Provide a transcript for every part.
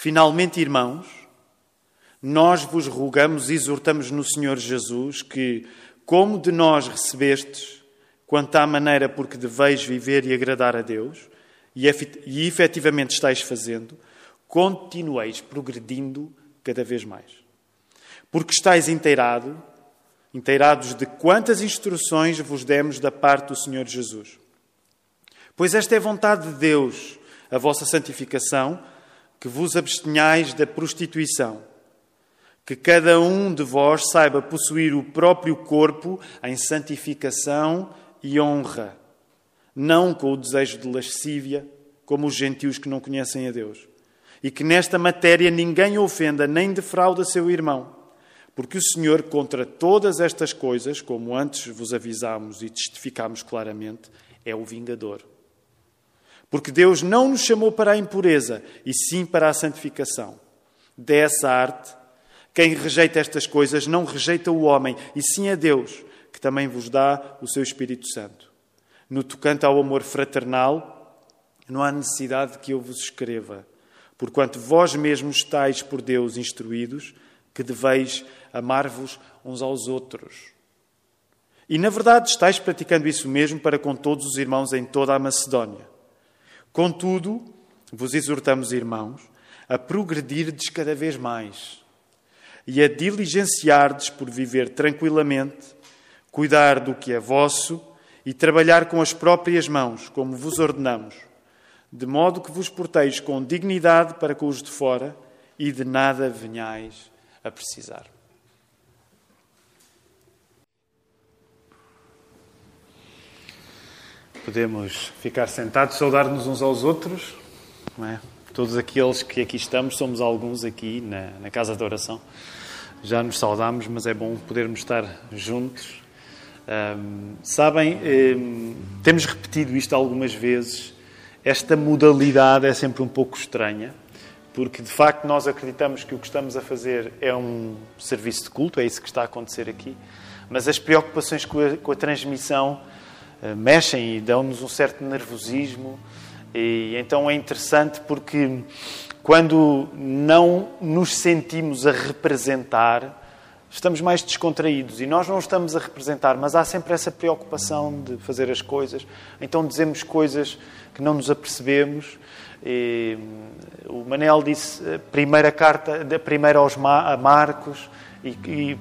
Finalmente, irmãos, nós vos rogamos e exortamos no Senhor Jesus que, como de nós recebestes, quanto à maneira por que deveis viver e agradar a Deus, e efetivamente estáis fazendo, continueis progredindo cada vez mais. Porque estáis inteirado, inteirados de quantas instruções vos demos da parte do Senhor Jesus. Pois esta é vontade de Deus, a vossa santificação, que vos abstenhais da prostituição, que cada um de vós saiba possuir o próprio corpo em santificação e honra, não com o desejo de lascívia, como os gentios que não conhecem a Deus, e que nesta matéria ninguém ofenda nem defrauda seu irmão, porque o Senhor, contra todas estas coisas, como antes vos avisámos e testificámos claramente, é o vingador. Porque Deus não nos chamou para a impureza, e sim para a santificação. Dessa arte, quem rejeita estas coisas não rejeita o homem, e sim a Deus, que também vos dá o seu Espírito Santo. No tocante ao amor fraternal, não há necessidade de que eu vos escreva, porquanto vós mesmos estáis por Deus instruídos que deveis amar-vos uns aos outros. E, na verdade, estáis praticando isso mesmo para com todos os irmãos em toda a Macedónia. Contudo, vos exortamos, irmãos, a progredirdes cada vez mais e a diligenciardes por viver tranquilamente, cuidar do que é vosso e trabalhar com as próprias mãos, como vos ordenamos, de modo que vos porteis com dignidade para com os de fora e de nada venhais a precisar. Podemos ficar sentados, saudar-nos uns aos outros, é? Todos aqueles que aqui estamos, somos alguns aqui na, na Casa da Oração. Já nos saudamos, mas é bom podermos estar juntos. Um, sabem, um, temos repetido isto algumas vezes. Esta modalidade é sempre um pouco estranha, porque de facto nós acreditamos que o que estamos a fazer é um serviço de culto, é isso que está a acontecer aqui, mas as preocupações com a, com a transmissão mexem e dão-nos um certo nervosismo. E então é interessante porque quando não nos sentimos a representar, estamos mais descontraídos e nós não estamos a representar, mas há sempre essa preocupação de fazer as coisas. Então dizemos coisas que não nos apercebemos. E, o Manel disse a primeira carta, a primeira aos a Marcos, e, e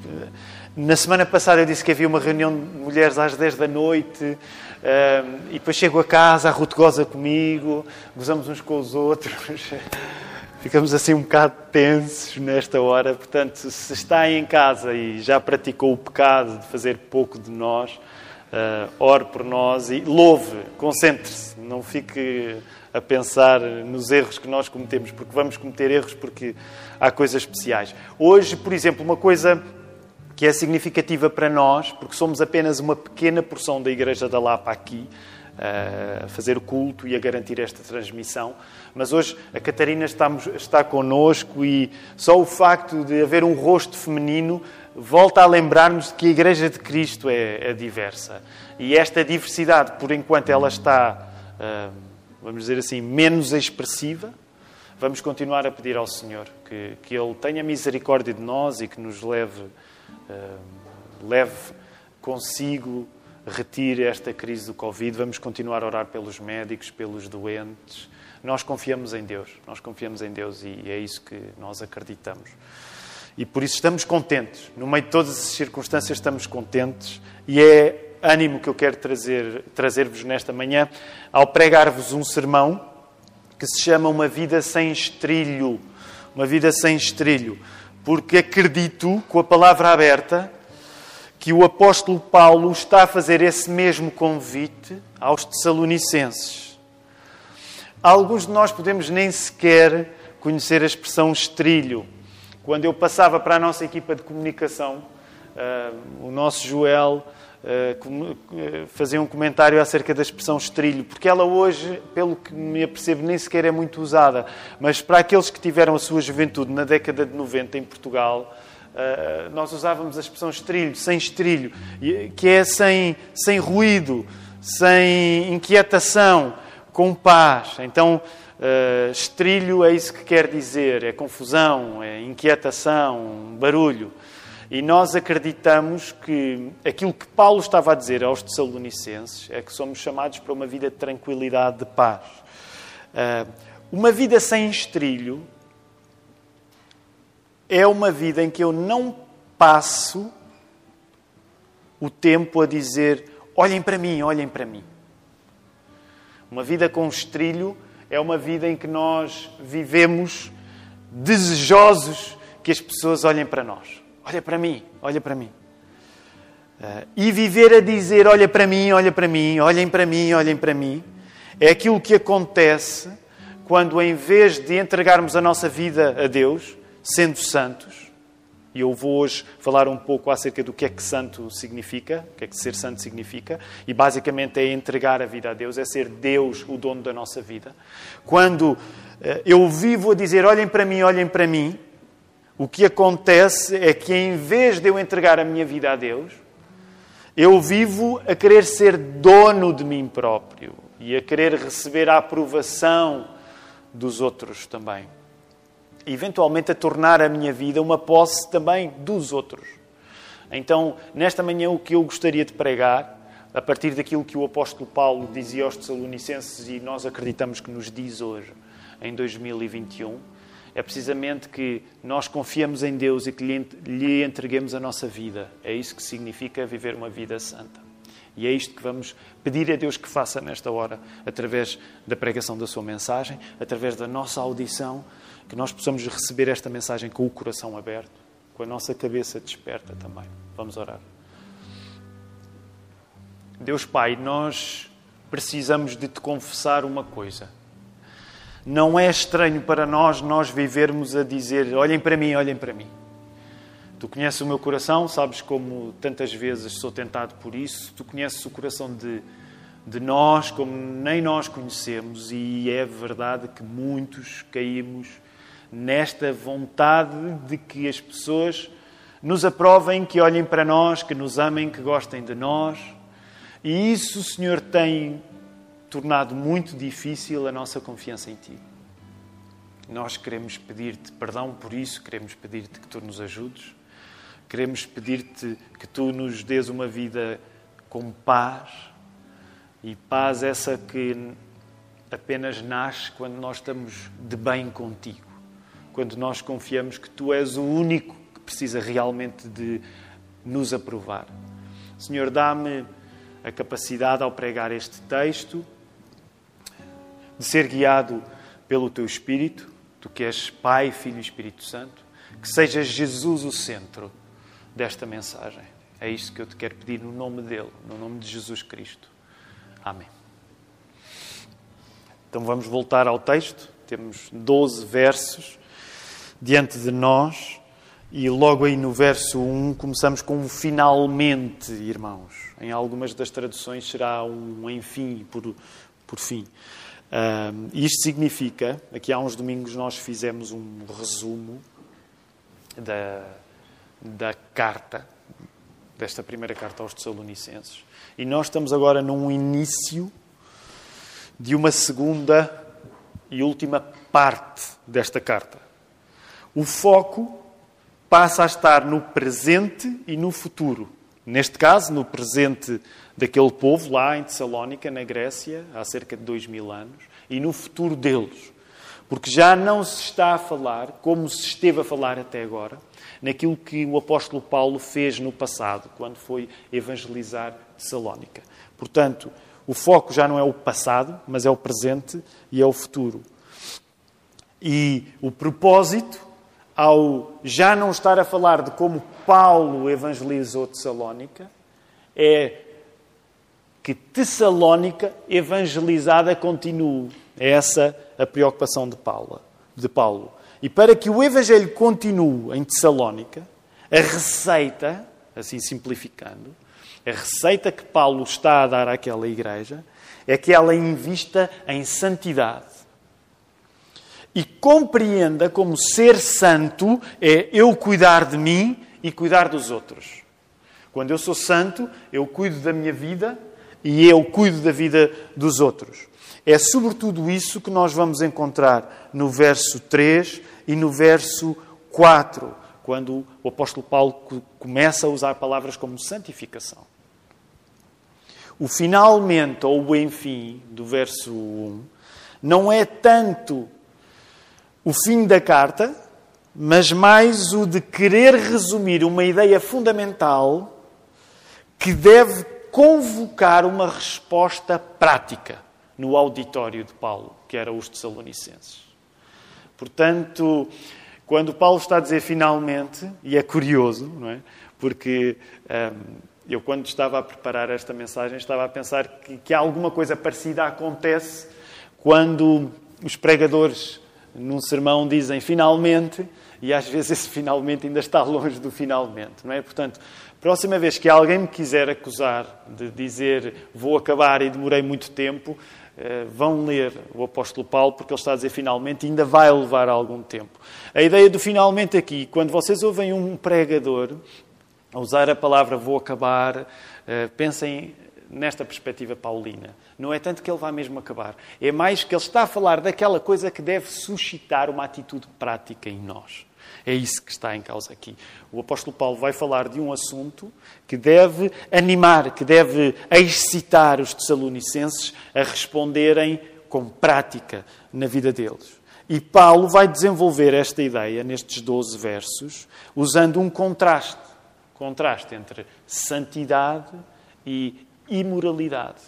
na semana passada eu disse que havia uma reunião de mulheres às 10 da noite um, e depois chego a casa, a Ruth goza comigo, gozamos uns com os outros. Ficamos assim um bocado tensos nesta hora. Portanto, se está em casa e já praticou o pecado de fazer pouco de nós, uh, ore por nós e louve, concentre-se. Não fique a pensar nos erros que nós cometemos, porque vamos cometer erros porque há coisas especiais. Hoje, por exemplo, uma coisa que é significativa para nós, porque somos apenas uma pequena porção da Igreja da Lapa aqui, eh, a fazer o culto e a garantir esta transmissão. Mas hoje a Catarina está, está connosco e só o facto de haver um rosto feminino volta a lembrar-nos que a Igreja de Cristo é, é, diversa. E esta diversidade, por enquanto ela está, eh, vamos dizer assim, menos expressiva, vamos continuar a pedir ao Senhor que, que Ele tenha misericórdia de nós e que nos leve leve consigo, retire esta crise do Covid. Vamos continuar a orar pelos médicos, pelos doentes. Nós confiamos em Deus, nós confiamos em Deus e é isso que nós acreditamos. E por isso estamos contentes. No meio de todas as circunstâncias, estamos contentes. E é ânimo que eu quero trazer, trazer-vos nesta manhã ao pregar-vos um sermão que se chama Uma Vida Sem Estrilho. Uma Vida Sem Estrilho porque acredito, com a palavra aberta, que o apóstolo Paulo está a fazer esse mesmo convite aos Tessalonicenses. Alguns de nós podemos nem sequer conhecer a expressão estrilho. Quando eu passava para a nossa equipa de comunicação, uh, o nosso Joel fazer um comentário acerca da expressão estrilho, porque ela hoje, pelo que me apercebo, nem sequer é muito usada. Mas para aqueles que tiveram a sua juventude na década de 90 em Portugal, eh, nós usávamos a expressão estrilho, sem estrilho, que é sem, sem ruído, sem inquietação, com paz. Então, estrilho é isso que quer dizer, é confusão, é inquietação, barulho. E nós acreditamos que aquilo que Paulo estava a dizer aos Tessalonicenses é que somos chamados para uma vida de tranquilidade, de paz. Uh, uma vida sem estrilho é uma vida em que eu não passo o tempo a dizer: olhem para mim, olhem para mim. Uma vida com estrilho é uma vida em que nós vivemos desejosos que as pessoas olhem para nós. Olha para mim, olha para mim. Uh, e viver a dizer: olha para mim, olha para mim, olhem para mim, olhem para mim, é aquilo que acontece quando, em vez de entregarmos a nossa vida a Deus, sendo santos, e eu vou hoje falar um pouco acerca do que é que santo significa, o que é que ser santo significa, e basicamente é entregar a vida a Deus, é ser Deus o dono da nossa vida. Quando eh, eu vivo a dizer: olhem para mim, olhem para mim, o que acontece é que em vez de eu entregar a minha vida a Deus, eu vivo a querer ser dono de mim próprio e a querer receber a aprovação dos outros também. E, eventualmente, a tornar a minha vida uma posse também dos outros. Então, nesta manhã, o que eu gostaria de pregar, a partir daquilo que o apóstolo Paulo dizia aos Tessalonicenses e nós acreditamos que nos diz hoje, em 2021, é precisamente que nós confiamos em Deus e que lhe entreguemos a nossa vida. É isso que significa viver uma vida santa. E é isto que vamos pedir a Deus que faça nesta hora, através da pregação da Sua mensagem, através da nossa audição, que nós possamos receber esta mensagem com o coração aberto, com a nossa cabeça desperta também. Vamos orar. Deus Pai, nós precisamos de te confessar uma coisa. Não é estranho para nós nós vivermos a dizer: olhem para mim, olhem para mim. Tu conheces o meu coração, sabes como tantas vezes sou tentado por isso. Tu conheces o coração de, de nós como nem nós conhecemos, e é verdade que muitos caímos nesta vontade de que as pessoas nos aprovem, que olhem para nós, que nos amem, que gostem de nós. E isso, Senhor, tem tornado muito difícil a nossa confiança em Ti. Nós queremos pedir-te perdão por isso, queremos pedir-te que Tu nos ajudes. Queremos pedir-te que tu nos dês uma vida com paz e paz essa que apenas nasce quando nós estamos de bem contigo, quando nós confiamos que tu és o único que precisa realmente de nos aprovar. Senhor, dá-me a capacidade ao pregar este texto de ser guiado pelo teu Espírito, tu que és Pai, Filho e Espírito Santo, que seja Jesus o centro desta mensagem. É isto que eu te quero pedir no nome dele, no nome de Jesus Cristo. Amém. Então vamos voltar ao texto. Temos 12 versos diante de nós. E logo aí no verso 1 começamos com um finalmente, irmãos. Em algumas das traduções será um enfim, por, por fim. Isto significa, aqui há uns domingos nós fizemos um resumo da, da carta, desta primeira carta aos Tessalonicenses. E nós estamos agora num início de uma segunda e última parte desta carta. O foco passa a estar no presente e no futuro. Neste caso, no presente daquele povo lá em Tessalónica, na Grécia, há cerca de dois mil anos, e no futuro deles. Porque já não se está a falar, como se esteve a falar até agora, naquilo que o apóstolo Paulo fez no passado, quando foi evangelizar Salónica. Portanto, o foco já não é o passado, mas é o presente e é o futuro. E o propósito, ao já não estar a falar de como Paulo evangelizou Tessalónica, é que Tessalónica evangelizada continue. É essa a preocupação de Paulo. De Paulo. E para que o Evangelho continue em Tessalónica, a receita, assim simplificando, a receita que Paulo está a dar àquela igreja é que ela invista em santidade. E compreenda como ser santo é eu cuidar de mim e cuidar dos outros. Quando eu sou santo, eu cuido da minha vida e eu cuido da vida dos outros. É sobretudo isso que nós vamos encontrar no verso 3 e no verso 4, quando o apóstolo Paulo começa a usar palavras como santificação. O finalmente ou o enfim do verso 1 não é tanto o fim da carta, mas mais o de querer resumir uma ideia fundamental que deve convocar uma resposta prática no auditório de Paulo, que era os Tessalonicenses. Portanto, quando Paulo está a dizer finalmente, e é curioso, não é? Porque hum, eu, quando estava a preparar esta mensagem, estava a pensar que, que alguma coisa parecida acontece quando os pregadores, num sermão, dizem finalmente, e às vezes esse finalmente ainda está longe do finalmente, não é? Portanto, próxima vez que alguém me quiser acusar de dizer vou acabar e demorei muito tempo, eh, vão ler o apóstolo Paulo, porque ele está a dizer finalmente, e ainda vai levar algum tempo. A ideia do finalmente aqui, quando vocês ouvem um pregador a usar a palavra vou acabar, eh, pensem nesta perspectiva paulina. Não é tanto que ele vá mesmo acabar, é mais que ele está a falar daquela coisa que deve suscitar uma atitude prática em nós. É isso que está em causa aqui. O apóstolo Paulo vai falar de um assunto que deve animar, que deve excitar os tessalonicenses a responderem com prática na vida deles. E Paulo vai desenvolver esta ideia nestes 12 versos, usando um contraste contraste entre santidade e imoralidade.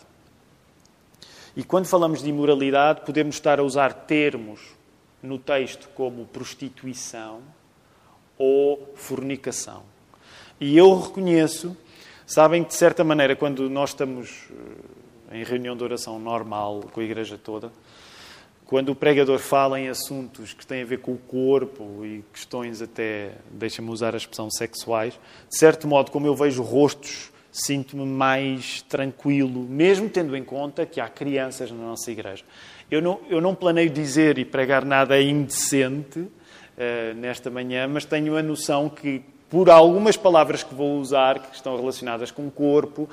E quando falamos de imoralidade, podemos estar a usar termos no texto como prostituição, ou fornicação. E eu reconheço, sabem que de certa maneira, quando nós estamos eh, em reunião de oração normal com a igreja toda, quando o pregador fala em assuntos que têm a ver com o corpo e questões até, deixa-me usar a expressão, sexuais, de certo modo, como eu vejo rostos, sinto-me mais tranquilo, mesmo tendo em conta que há crianças na nossa igreja. Eu não, eu não planeio dizer e pregar nada indecente, uh, nesta manhã, mas tenho a noção que, por algumas palavras que vou usar, que estão relacionadas com o corpo, uh,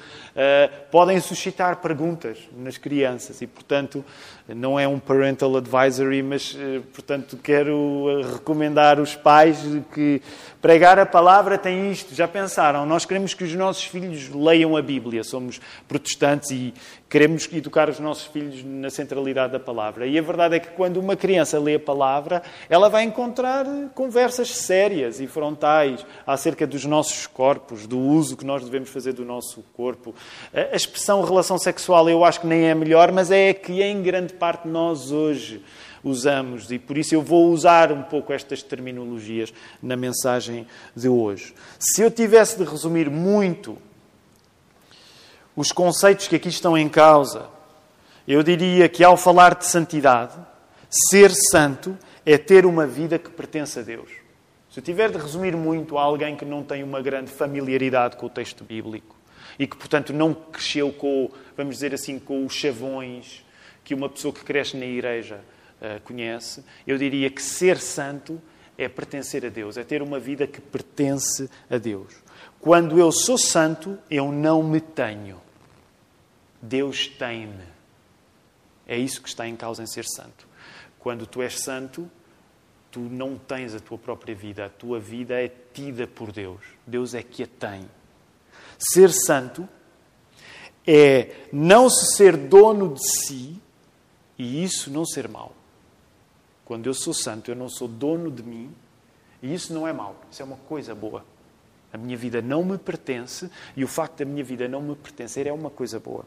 podem suscitar perguntas nas crianças e, portanto, não é um parental advisory, mas, uh, portanto, quero recomendar os pais que pregar a palavra tem isto. Já pensaram? Nós queremos que os nossos filhos leiam a Bíblia. Somos protestantes e Queremos educar os nossos filhos na centralidade da palavra. E a verdade é que quando uma criança lê a palavra, ela vai encontrar conversas sérias e frontais acerca dos nossos corpos, do uso que nós devemos fazer do nosso corpo. A expressão relação sexual eu acho que nem é melhor, mas é a que em grande parte nós hoje usamos e por isso eu vou usar um pouco estas terminologias na mensagem de hoje. Se eu tivesse de resumir muito os conceitos que aqui estão em causa, eu diria que ao falar de santidade, ser santo é ter uma vida que pertence a Deus. Se eu tiver de resumir muito a alguém que não tem uma grande familiaridade com o texto bíblico e que, portanto, não cresceu com, vamos dizer assim, com os chavões que uma pessoa que cresce na igreja uh, conhece, eu diria que ser santo é pertencer a Deus, é ter uma vida que pertence a Deus. Quando eu sou santo, eu não me tenho. Deus tem-me. É isso que está em causa em ser santo. Quando tu és santo, tu não tens a tua própria vida. A tua vida é tida por Deus. Deus é que a tem. Ser santo é não se ser dono de si e isso não ser mau. Quando eu sou santo, eu não sou dono de mim e isso não é mau. Isso é uma coisa boa. A minha vida não me pertence e o facto da minha vida não me pertencer é uma coisa boa.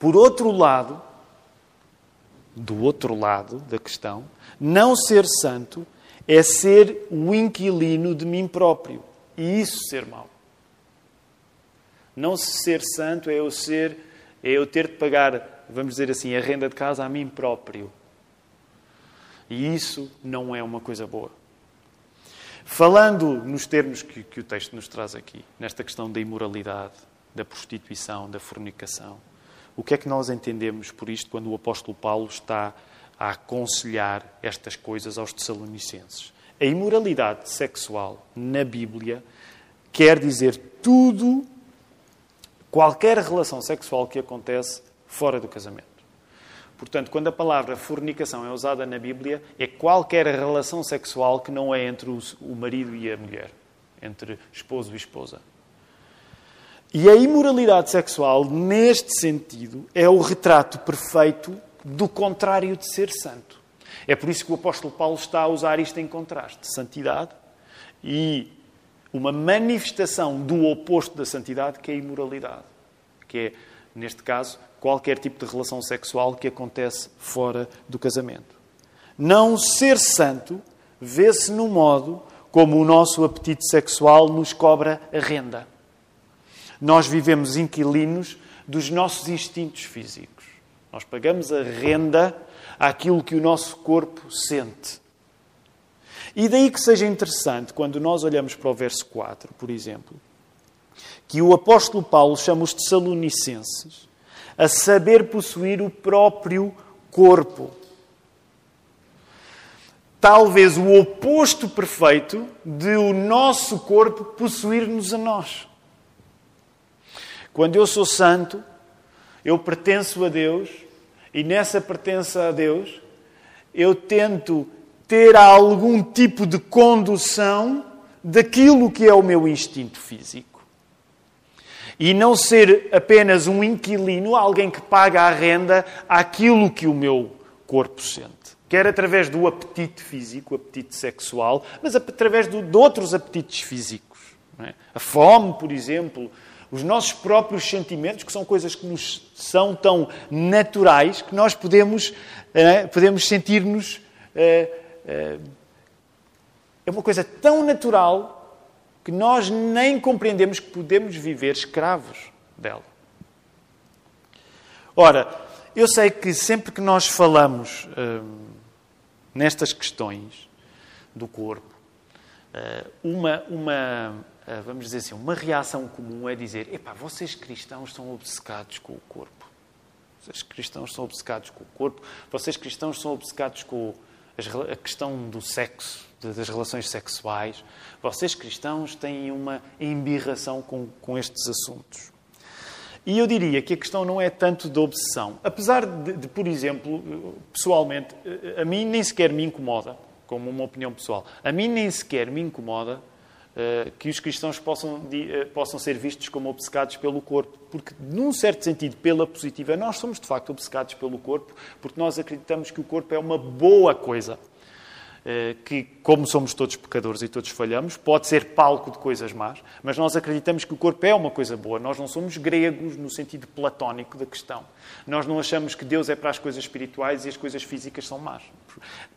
Por outro lado, do outro lado da questão, não ser santo é ser o inquilino de mim próprio. E isso ser mau. Não ser santo é eu ser, é eu ter de pagar, vamos dizer assim, a renda de casa a mim próprio. E isso não é uma coisa boa. Falando nos termos que, que o texto nos traz aqui, nesta questão da imoralidade, da prostituição, da fornicação, o que é que nós entendemos por isto quando o apóstolo Paulo está a aconselhar estas coisas aos Tessalonicenses? A imoralidade sexual na Bíblia quer dizer tudo, qualquer relação sexual que acontece fora do casamento. Portanto, quando a palavra fornicação é usada na Bíblia, é qualquer relação sexual que não é entre o marido e a mulher, entre esposo e esposa. E a imoralidade sexual, neste sentido, é o retrato perfeito do contrário de ser santo. É por isso que o apóstolo Paulo está a usar isto em contraste: santidade e uma manifestação do oposto da santidade, que é a imoralidade, que é, neste caso, qualquer tipo de relação sexual que acontece fora do casamento. Não ser santo vê-se no modo como o nosso apetite sexual nos cobra a renda. Nós vivemos inquilinos dos nossos instintos físicos. Nós pagamos a renda àquilo que o nosso corpo sente. E daí que seja interessante, quando nós olhamos para o verso 4, por exemplo, que o apóstolo Paulo chama os Tessalonicenses a saber possuir o próprio corpo. Talvez o oposto perfeito de o nosso corpo possuir-nos a nós. Quando eu sou santo, eu pertenço a Deus e nessa pertença a Deus eu tento ter algum tipo de condução daquilo que é o meu instinto físico. E não ser apenas um inquilino, alguém que paga a renda àquilo que o meu corpo sente. Quer através do apetite físico, apetite sexual, mas através de, outros apetites físicos. É? A fome, por exemplo, os nossos próprios sentimentos, que são coisas que nos são tão naturais que nós podemos, é, podemos sentir-nos. É, é, uma coisa tão natural que nós nem compreendemos que podemos viver escravos dela. Ora, eu sei que sempre que nós falamos hum, nestas questões do corpo, hum, uma, uma, vamos dizer assim, uma reação comum é dizer: epá, vocês cristãos são obcecados com o corpo. Vocês cristãos são obcecados com o corpo. Vocês cristãos são obcecados com a questão do sexo das relações sexuais. Vocês cristãos têm uma embirração com, com estes assuntos. E eu diria que a questão não é tanto da obsessão. Apesar de, de, por exemplo, pessoalmente, a mim nem sequer me incomoda, como uma opinião pessoal, a mim nem sequer me incomoda que os cristãos possam, uh, possam ser vistos como obcecados pelo corpo. Porque, num certo sentido, pela positiva, nós somos de facto obcecados pelo corpo, porque nós acreditamos que o corpo é uma boa coisa. Eh, que, como somos todos pecadores e todos falhamos, pode ser palco de coisas más, mas nós acreditamos que o corpo é uma coisa boa. Nós não somos gregos no sentido platónico da questão. Nós não achamos que Deus é para as coisas espirituais e as coisas físicas são más.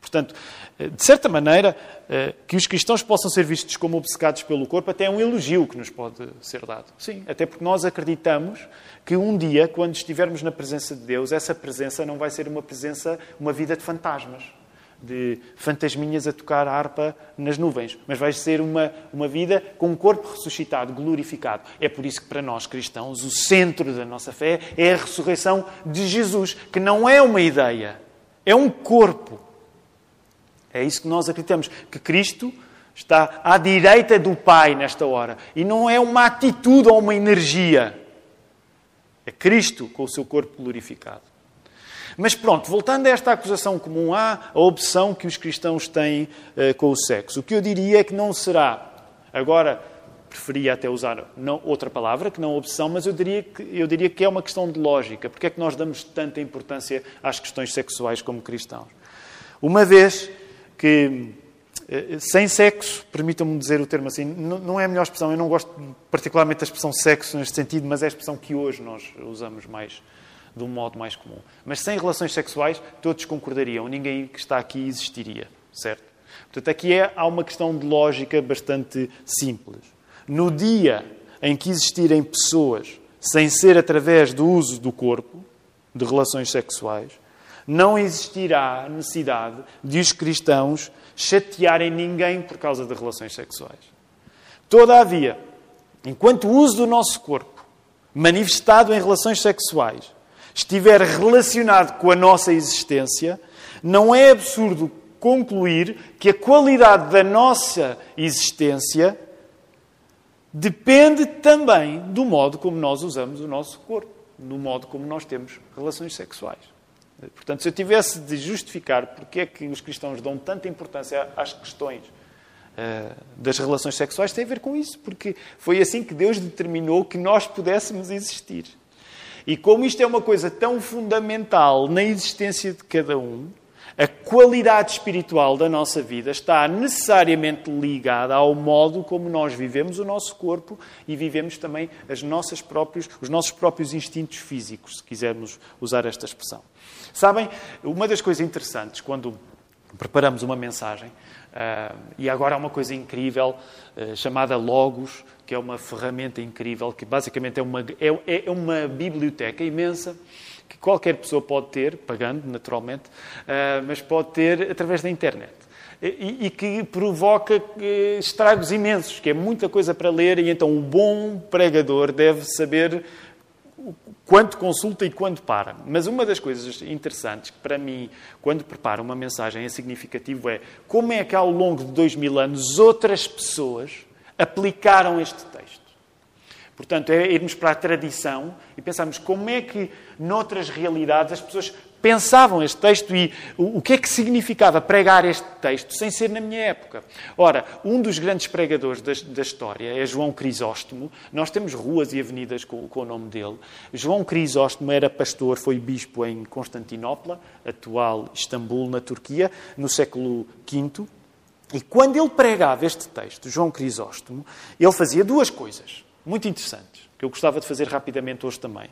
Portanto, eh, de certa maneira, eh, que os cristãos possam ser vistos como obcecados pelo corpo até é um elogio que nos pode ser dado. Sim, até porque nós acreditamos que um dia, quando estivermos na presença de Deus, essa presença não vai ser uma presença, uma vida de fantasmas de fantasminhas a tocar a harpa nas nuvens, mas vai ser uma, uma vida com um corpo ressuscitado, glorificado. É por isso que, para nós cristãos, o centro da nossa fé é a ressurreição de Jesus, que não é uma ideia, é um corpo. É isso que nós acreditamos, que Cristo está à direita do Pai nesta hora. E não é uma atitude ou uma energia. É Cristo com o seu corpo glorificado. Mas pronto, voltando a esta acusação comum, há a opção que os cristãos têm uh, com o sexo. O que eu diria é que não será, agora preferia até usar não, outra palavra, que não opção, mas eu diria, que, eu diria que é uma questão de lógica. Porque é que nós damos tanta importância às questões sexuais como cristãos? Uma vez que eh, sem sexo, permitam-me dizer o termo assim, não é a melhor expressão, eu não gosto particularmente da expressão sexo neste sentido, mas é a expressão que hoje nós usamos mais de um modo mais comum. Mas sem relações sexuais, todos concordariam, ninguém que está aqui existiria, certo? Portanto, aqui é, há uma questão de lógica bastante simples. No dia em que existirem pessoas sem ser através do uso do corpo, de relações sexuais, não existirá necessidade de os cristãos chatearem ninguém por causa de relações sexuais. Todavia, enquanto o uso do nosso corpo, manifestado em relações sexuais, estiver relacionado com a nossa existência, não é absurdo concluir que a qualidade da nossa existência depende também do modo como nós usamos o nosso corpo, do modo como nós temos relações sexuais. Portanto, se eu tivesse de justificar porque é que os cristãos dão tanta importância às questões uh, das relações sexuais, tem a ver com isso, porque foi assim que Deus determinou que nós pudéssemos existir. E como isto é uma coisa tão fundamental na existência de cada um, a qualidade espiritual da nossa vida está necessariamente ligada ao modo como nós vivemos o nosso corpo e vivemos também próprios, os nossos próprios instintos físicos, se quisermos usar esta expressão. Sabem, uma das coisas interessantes quando preparamos uma mensagem, uh, e agora há uma coisa incrível uh, chamada Logos, que é uma ferramenta incrível, que basicamente é uma, é, é uma biblioteca imensa que qualquer pessoa pode ter, pagando naturalmente, uh, mas pode ter através da internet. E, e, que provoca estragos imensos, que é muita coisa para ler, e então o bom pregador deve saber quando consulta e quando para. Mas uma das coisas interessantes que, para mim, quando preparo uma mensagem é significativo é como é que, ao longo de dois mil anos, outras pessoas aplicaram este texto. Portanto, é irmos para a tradição e pensarmos como é que, noutras realidades, as pessoas pensavam este texto e o que é que significava pregar este texto sem ser na minha época. Ora, um dos grandes pregadores da, da história é João Crisóstomo. Nós temos ruas e avenidas com, com, o nome dele. João Crisóstomo era pastor, foi bispo em Constantinopla, atual Istambul, na Turquia, no século V. E quando ele pregava este texto, João Crisóstomo, ele fazia duas coisas muito interessantes, que eu gostava de fazer rapidamente hoje também.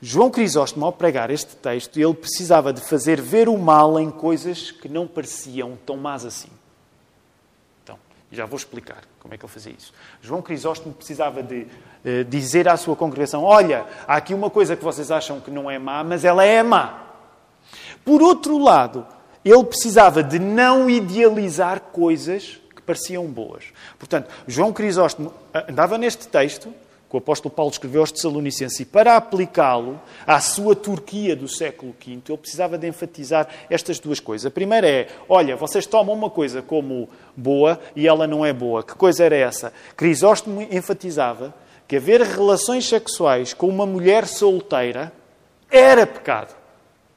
João Crisóstomo, ao pregar este texto, ele precisava de fazer ver o mal em coisas que não pareciam tão más assim. Então, já vou explicar como é que ele fazia isso. João Crisóstomo precisava de uh, dizer à sua congregação: Olha, há aqui uma coisa que vocês acham que não é má, mas ela é má. Por outro lado, ele precisava de não idealizar coisas que pareciam boas. Portanto, João Crisóstomo andava neste texto que o apóstolo Paulo escreveu aos Tessalonicenses e para aplicá-lo à sua Turquia do século V, ele precisava de enfatizar estas duas coisas. A primeira é, olha, vocês tomam uma coisa como boa e ela não é boa. Que coisa era essa? Crisóstomo enfatizava que haver relações sexuais com uma mulher solteira era pecado.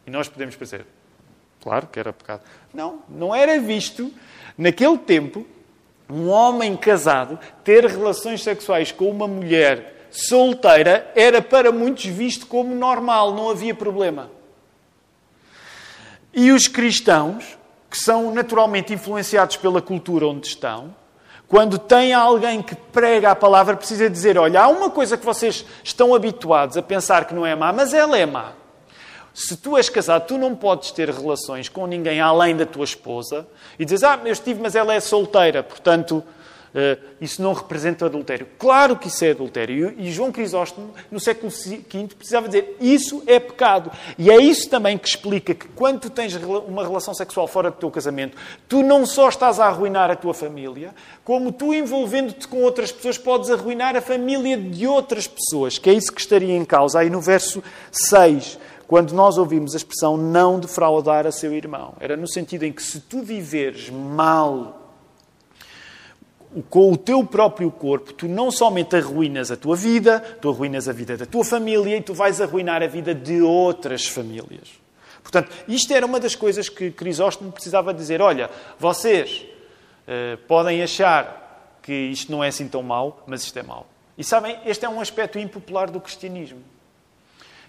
E nós podemos pensar, claro que era pecado. Não, não era visto naquele tempo um homem casado ter relações sexuais com uma mulher solteira era para muitos visto como normal, não havia problema. E os cristãos, que são naturalmente influenciados pela cultura onde estão, quando têm alguém que prega a palavra, precisa dizer: Olha, há uma coisa que vocês estão habituados a pensar que não é má, mas ela é má. Se tu és casado, tu não podes ter relações com ninguém além da tua esposa e dizes, ah, eu estive, mas ela é solteira, portanto, uh, isso não representa adultério. Claro que isso é adultério. E João Crisóstomo, no século V, precisava dizer, isso é pecado. E é isso também que explica que quando tu tens uma relação sexual fora do teu casamento, tu não só estás a arruinar a tua família, como tu envolvendo-te com outras pessoas, podes arruinar a família de outras pessoas, que é isso que estaria em causa. Aí no verso 6 quando nós ouvimos a expressão não defraudar a seu irmão. Era no sentido em que se tu viveres mal com o teu próprio corpo, tu não somente arruinas a tua vida, tu arruinas a vida da tua família e tu vais arruinar a vida de outras famílias. Portanto, isto era uma das coisas que Crisóstomo precisava dizer. Olha, vocês uh, podem achar que isto não é assim tão mau, mas isto é mau. E sabem, este é um aspecto impopular do cristianismo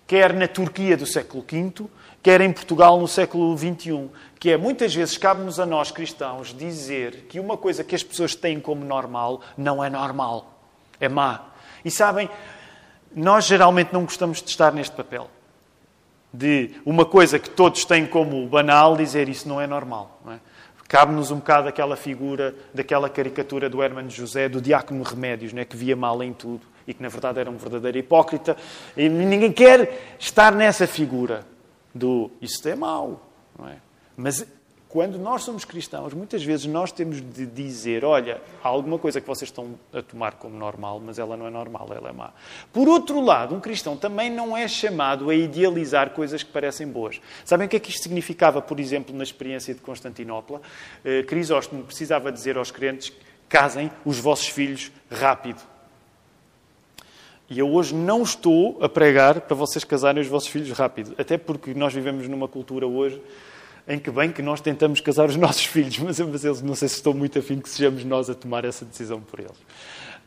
quer na Turquia do século V, quer em Portugal no século XXI, que é muitas vezes cabe-nos a nós cristãos dizer que uma coisa que as pessoas têm como normal não é normal, é má. E sabem, nós geralmente não gostamos de estar neste papel. De uma coisa que todos têm como banal dizer isso não é normal. É? Cabe-nos um bocado aquela figura, daquela caricatura do Hermano José, do diácono Remédios, né, que via mal em tudo e que na verdade era um verdadeiro hipócrita. E ninguém quer estar nessa figura do isso é mau. Não é? Mas quando nós somos cristãos, muitas vezes nós temos de dizer: olha, há alguma coisa que vocês estão a tomar como normal, mas ela não é normal, ela é má. Por outro lado, um cristão também não é chamado a idealizar coisas que parecem boas. Sabem o que é que isto significava, por exemplo, na experiência de Constantinopla? Eh, Crisóstomo precisava dizer aos crentes: casem os vossos filhos rápido E eu hoje não estou a pregar para vocês casarem os vossos filhos rápido. Até porque nós vivemos numa cultura hoje em que bem que nós tentamos casar os nossos filhos, mas, eles não sei se estou muito afim que sejamos nós a tomar essa decisão por eles.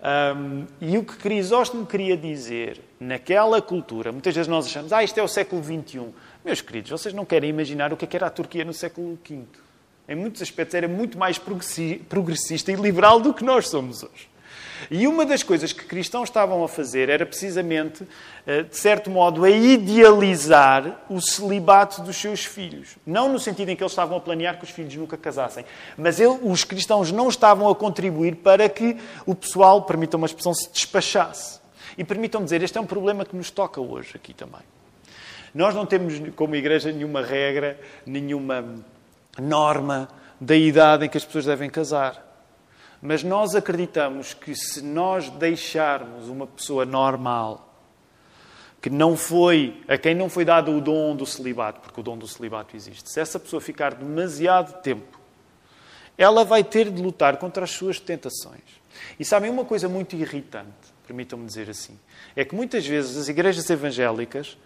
Um, e o que Crisóstomo queria dizer naquela cultura, muitas vezes nós achamos, ah, isto é o século XXI. Meus queridos, vocês não querem imaginar o que, é que era a Turquia no século V. Em muitos aspectos era muito mais progressista e liberal do que nós somos hoje. E uma das coisas que cristãos estavam a fazer era precisamente, eh, de certo modo, a idealizar o celibato dos seus filhos. Não no sentido em que eles estavam a planear que os filhos nunca casassem, mas ele, os cristãos não estavam a contribuir para que o pessoal, permitam uma expressão, se despachasse. E permitam-me dizer, este é um problema que nos toca hoje aqui também. Nós não temos, como igreja, nenhuma regra, nenhuma norma da idade em que as pessoas devem casar. Mas nós acreditamos que se nós deixarmos uma pessoa normal, que não foi, a quem não foi dado o dom do celibato, porque o dom do celibato existe, se essa pessoa ficar demasiado tempo, ela vai ter de lutar contra as suas tentações. E sabem uma coisa muito irritante, permitam-me dizer assim, é que muitas vezes as igrejas evangélicas,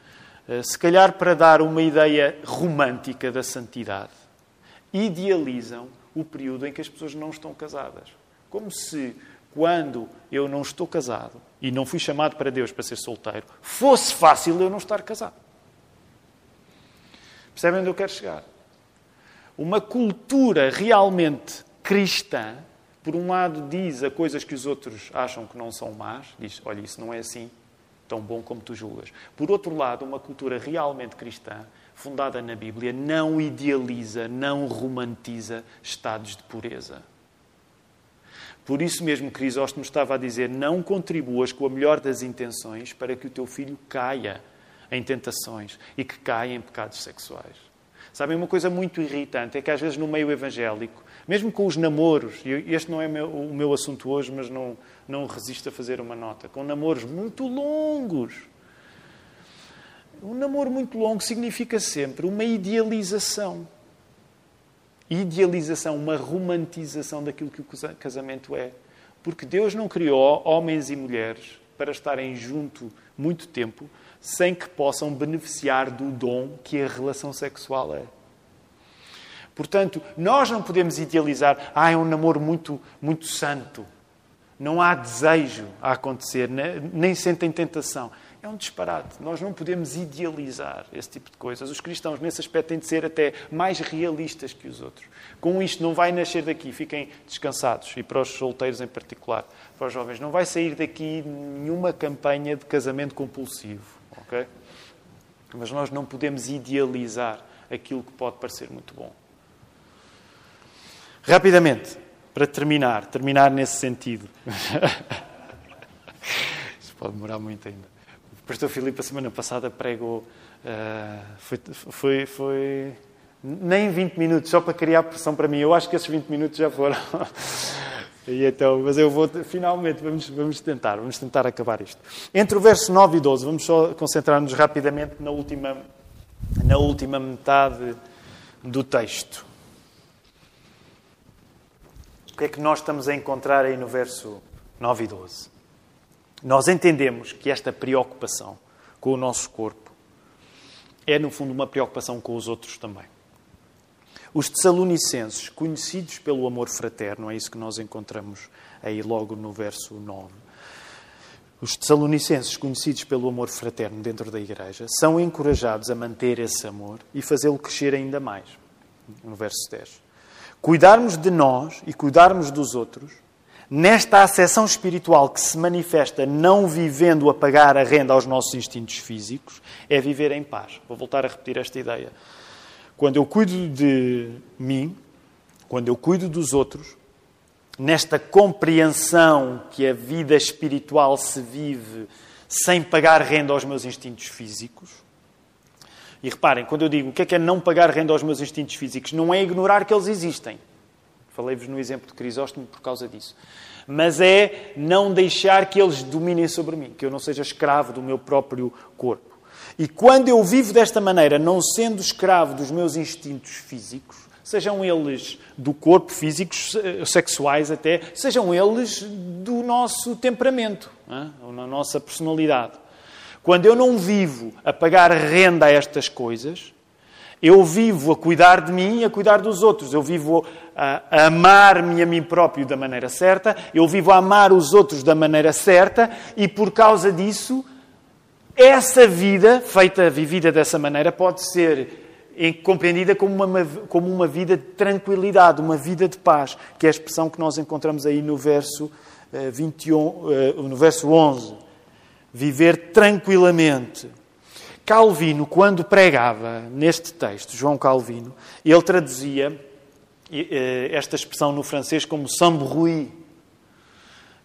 eh, se calhar para dar uma ideia romântica da santidade, idealizam o período em que as pessoas não estão casadas. Como se, quando eu não estou casado e não fui chamado para Deus para ser solteiro, fosse fácil eu não estar casado. Percebem onde eu quero chegar? Uma cultura realmente cristã, por um lado, diz a coisas que os outros acham que não são más, diz: olha, isso não é assim, tão bom como tu julgas. Por outro lado, uma cultura realmente cristã, fundada na Bíblia, não idealiza, não romantiza estados de pureza. Por isso mesmo, Crisóstomo estava a dizer: não contribuas com a melhor das intenções para que o teu filho caia em tentações e que caia em pecados sexuais. Sabem, uma coisa muito irritante é que às vezes no meio evangélico, mesmo com os namoros, e este não é o meu assunto hoje, mas não, não resisto a fazer uma nota, com namoros muito longos. Um namoro muito longo significa sempre uma idealização idealização, uma romantização daquilo que o casamento é. Porque Deus não criou homens e mulheres para estarem junto muito tempo sem que possam beneficiar do dom que a relação sexual é. Portanto, nós não podemos idealizar, ah, é um namoro muito, muito santo. Não há desejo a acontecer, nem sentem tentação. É um disparate. Nós não podemos idealizar esse tipo de coisas. Os cristãos, nesse aspecto, têm de ser até mais realistas que os outros. Com isto, não vai nascer daqui, fiquem descansados. E para os solteiros em particular, para os jovens, não vai sair daqui nenhuma campanha de casamento compulsivo. ok? Mas nós não podemos idealizar aquilo que pode parecer muito bom. Rapidamente, para terminar, terminar nesse sentido. Isto pode demorar muito ainda. O pastor Filipe, a semana passada, pregou. Uh, foi, foi, foi, nem 20 minutos, só para criar pressão para mim. Eu acho que esses 20 minutos já foram. e então, mas eu vou, finalmente, vamos, vamos tentar, vamos tentar acabar isto. Entre o verso 9 e 12, vamos só concentrar-nos rapidamente na última, na última metade do texto. O que é que nós estamos a encontrar aí no verso 9 e 12? Nós entendemos que esta preocupação com o nosso corpo é, no fundo, uma preocupação com os outros também. Os Tessalonicenses, conhecidos pelo amor fraterno, é isso que nós encontramos aí logo no verso 9. Os Tessalonicenses, conhecidos pelo amor fraterno dentro da igreja, são encorajados a manter esse amor e fazê-lo crescer ainda mais. No verso 10. Cuidarmos de nós e cuidarmos dos outros nesta acessão espiritual que se manifesta não vivendo a pagar a renda aos nossos instintos físicos, é viver em paz. Vou voltar a repetir esta ideia. Quando eu cuido de mim, quando eu cuido dos outros, nesta compreensão que a vida espiritual se vive sem pagar renda aos meus instintos físicos. E reparem, quando eu digo o que é que é não pagar renda aos meus instintos físicos, não é ignorar que eles existem. Falei-vos no exemplo de Crisóstomo por causa disso. Mas é não deixar que eles dominem sobre mim, que eu não seja escravo do meu próprio corpo. E quando eu vivo desta maneira, não sendo escravo dos meus instintos físicos, Sejam eles do corpo, físicos, sexuais até, sejam eles do nosso temperamento, ou na nossa personalidade. Quando eu não vivo a pagar renda a estas coisas, eu vivo a cuidar de mim e a cuidar dos outros. Eu vivo a, amar-me a mim próprio da maneira certa, eu vivo a amar os outros da maneira certa e por causa disso, essa vida feita, vivida dessa maneira, pode ser compreendida como uma, como uma vida de tranquilidade, uma vida de paz, que é a expressão que nós encontramos aí no verso, 21, eh, eh, no verso 11. Viver tranquilamente. Calvino, quando pregava neste texto, João Calvino, ele traduzia eh, esta expressão no francês como sans.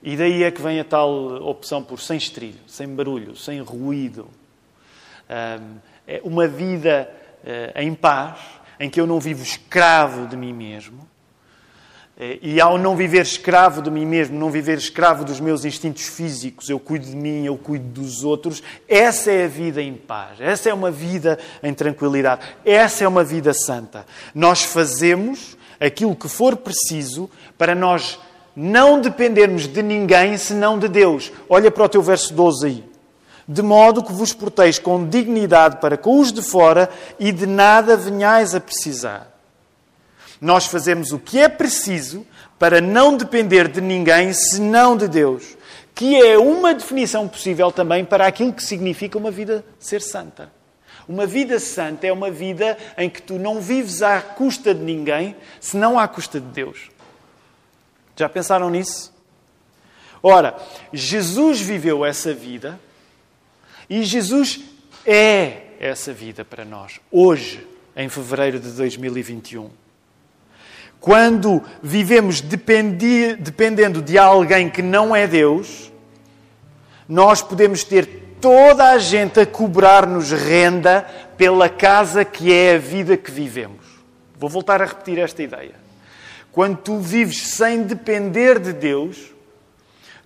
E daí é que vem a tal opção por sem estrilho, sem barulho, sem ruído. É uma vida eh, em paz, em que eu não vivo escravo de mim mesmo. Eh, e ao não viver escravo de mim mesmo, não viver escravo dos meus instintos físicos, eu cuido de mim, eu cuido dos outros, essa é a vida em paz, essa é uma vida em tranquilidade, essa é uma vida santa. Nós fazemos aquilo que for preciso para nós não dependermos de ninguém senão de Deus. Olha para o teu verso 12 aí de modo que vos porteis com dignidade para com os de fora e de nada venhais a precisar. Nós fazemos o que é preciso para não depender de ninguém senão de Deus, que é uma definição possível também para aquilo que significa uma vida ser santa. Uma vida santa é uma vida em que tu não vives à custa de ninguém, senão à custa de Deus. Já pensaram nisso? Ora, Jesus viveu essa vida e Jesus é essa vida para nós, hoje, em fevereiro de 2021. Quando vivemos dependi, dependendo de alguém que não é Deus, nós podemos ter toda a gente a cobrar-nos renda pela casa que é a vida que vivemos. Vou voltar a repetir esta ideia. Quando tu vives sem depender de Deus,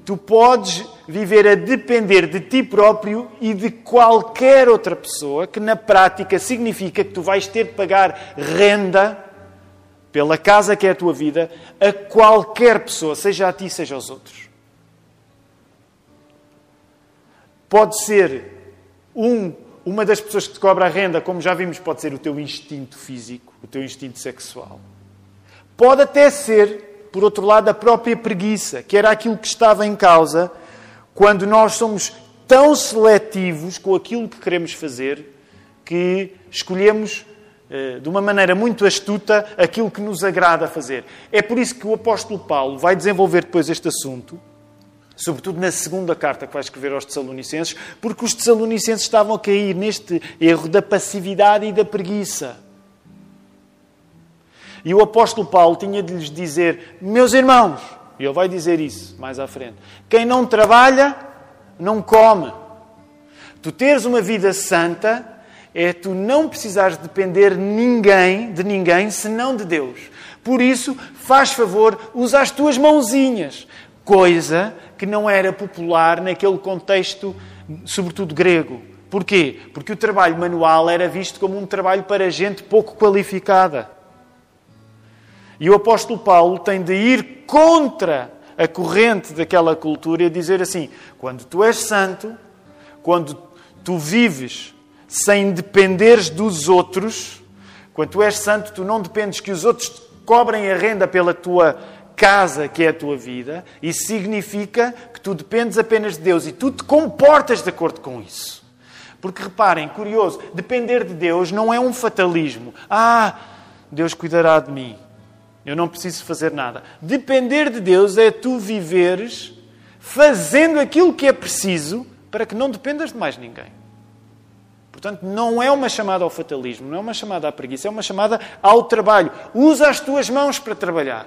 Tu podes viver a depender de ti próprio e de qualquer outra pessoa, que na prática significa que tu vais ter de pagar renda pela casa que é a tua vida a qualquer pessoa, seja a ti, seja aos outros. Pode ser um, uma das pessoas que te cobra a renda, como já vimos, pode ser o teu instinto físico, o teu instinto sexual. Pode até ser por outro lado, a própria preguiça, que era aquilo que estava em causa quando nós somos tão seletivos com aquilo que queremos fazer que escolhemos de uma maneira muito astuta aquilo que nos agrada fazer. É por isso que o apóstolo Paulo vai desenvolver depois este assunto, sobretudo na segunda carta que vai escrever aos Tessalonicenses, porque os Tessalonicenses estavam a cair neste erro da passividade e da preguiça. E o apóstolo Paulo tinha de lhes dizer: Meus irmãos, e ele vai dizer isso mais à frente: quem não trabalha, não come. Tu teres uma vida santa é tu não precisares depender ninguém, de ninguém senão de Deus. Por isso, faz favor, usa as tuas mãozinhas, coisa que não era popular naquele contexto, sobretudo grego. Porquê? Porque o trabalho manual era visto como um trabalho para gente pouco qualificada. E o apóstolo Paulo tem de ir contra a corrente daquela cultura e dizer assim: quando tu és santo, quando tu vives sem dependeres dos outros, quando tu és santo, tu não dependes que os outros cobrem a renda pela tua casa, que é a tua vida, isso significa que tu dependes apenas de Deus e tu te comportas de acordo com isso. Porque reparem, curioso, depender de Deus não é um fatalismo. Ah, Deus cuidará de mim. Eu não preciso fazer nada. Depender de Deus é tu viveres fazendo aquilo que é preciso para que não dependas de mais ninguém. Portanto, não é uma chamada ao fatalismo, não é uma chamada à preguiça, é uma chamada ao trabalho. Usa as tuas mãos para trabalhar.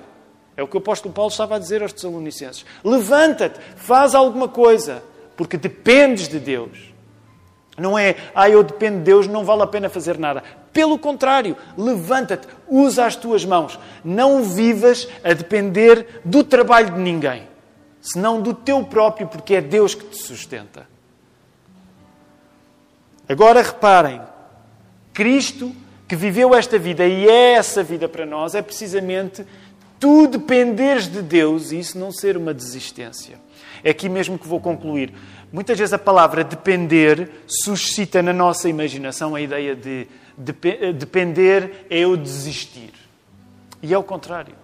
É o que o apóstolo Paulo estava a dizer aos Tessalonicenses. Levanta-te, faz alguma coisa, porque dependes de Deus. Não é, ah, eu dependo de Deus, não vale a pena fazer nada. Pelo contrário, levanta-te, usa as tuas mãos. Não vivas a depender do trabalho de ninguém, senão do teu próprio, porque é Deus que te sustenta. Agora reparem, Cristo que viveu esta vida e é essa vida para nós, é precisamente tu dependeres de Deus e isso não ser uma desistência. É aqui mesmo que vou concluir. Muitas vezes a palavra depender suscita na nossa imaginação a ideia de depender é eu desistir. E é o contrário.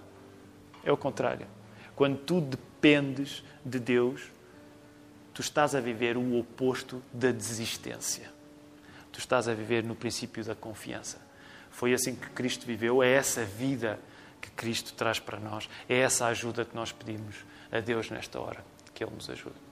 É o contrário. Quando tu dependes de Deus, tu estás a viver o oposto da desistência. Tu estás a viver no princípio da confiança. Foi assim que Cristo viveu, é essa vida que Cristo traz para nós, é essa ajuda que nós pedimos a Deus nesta hora, que Ele nos ajude.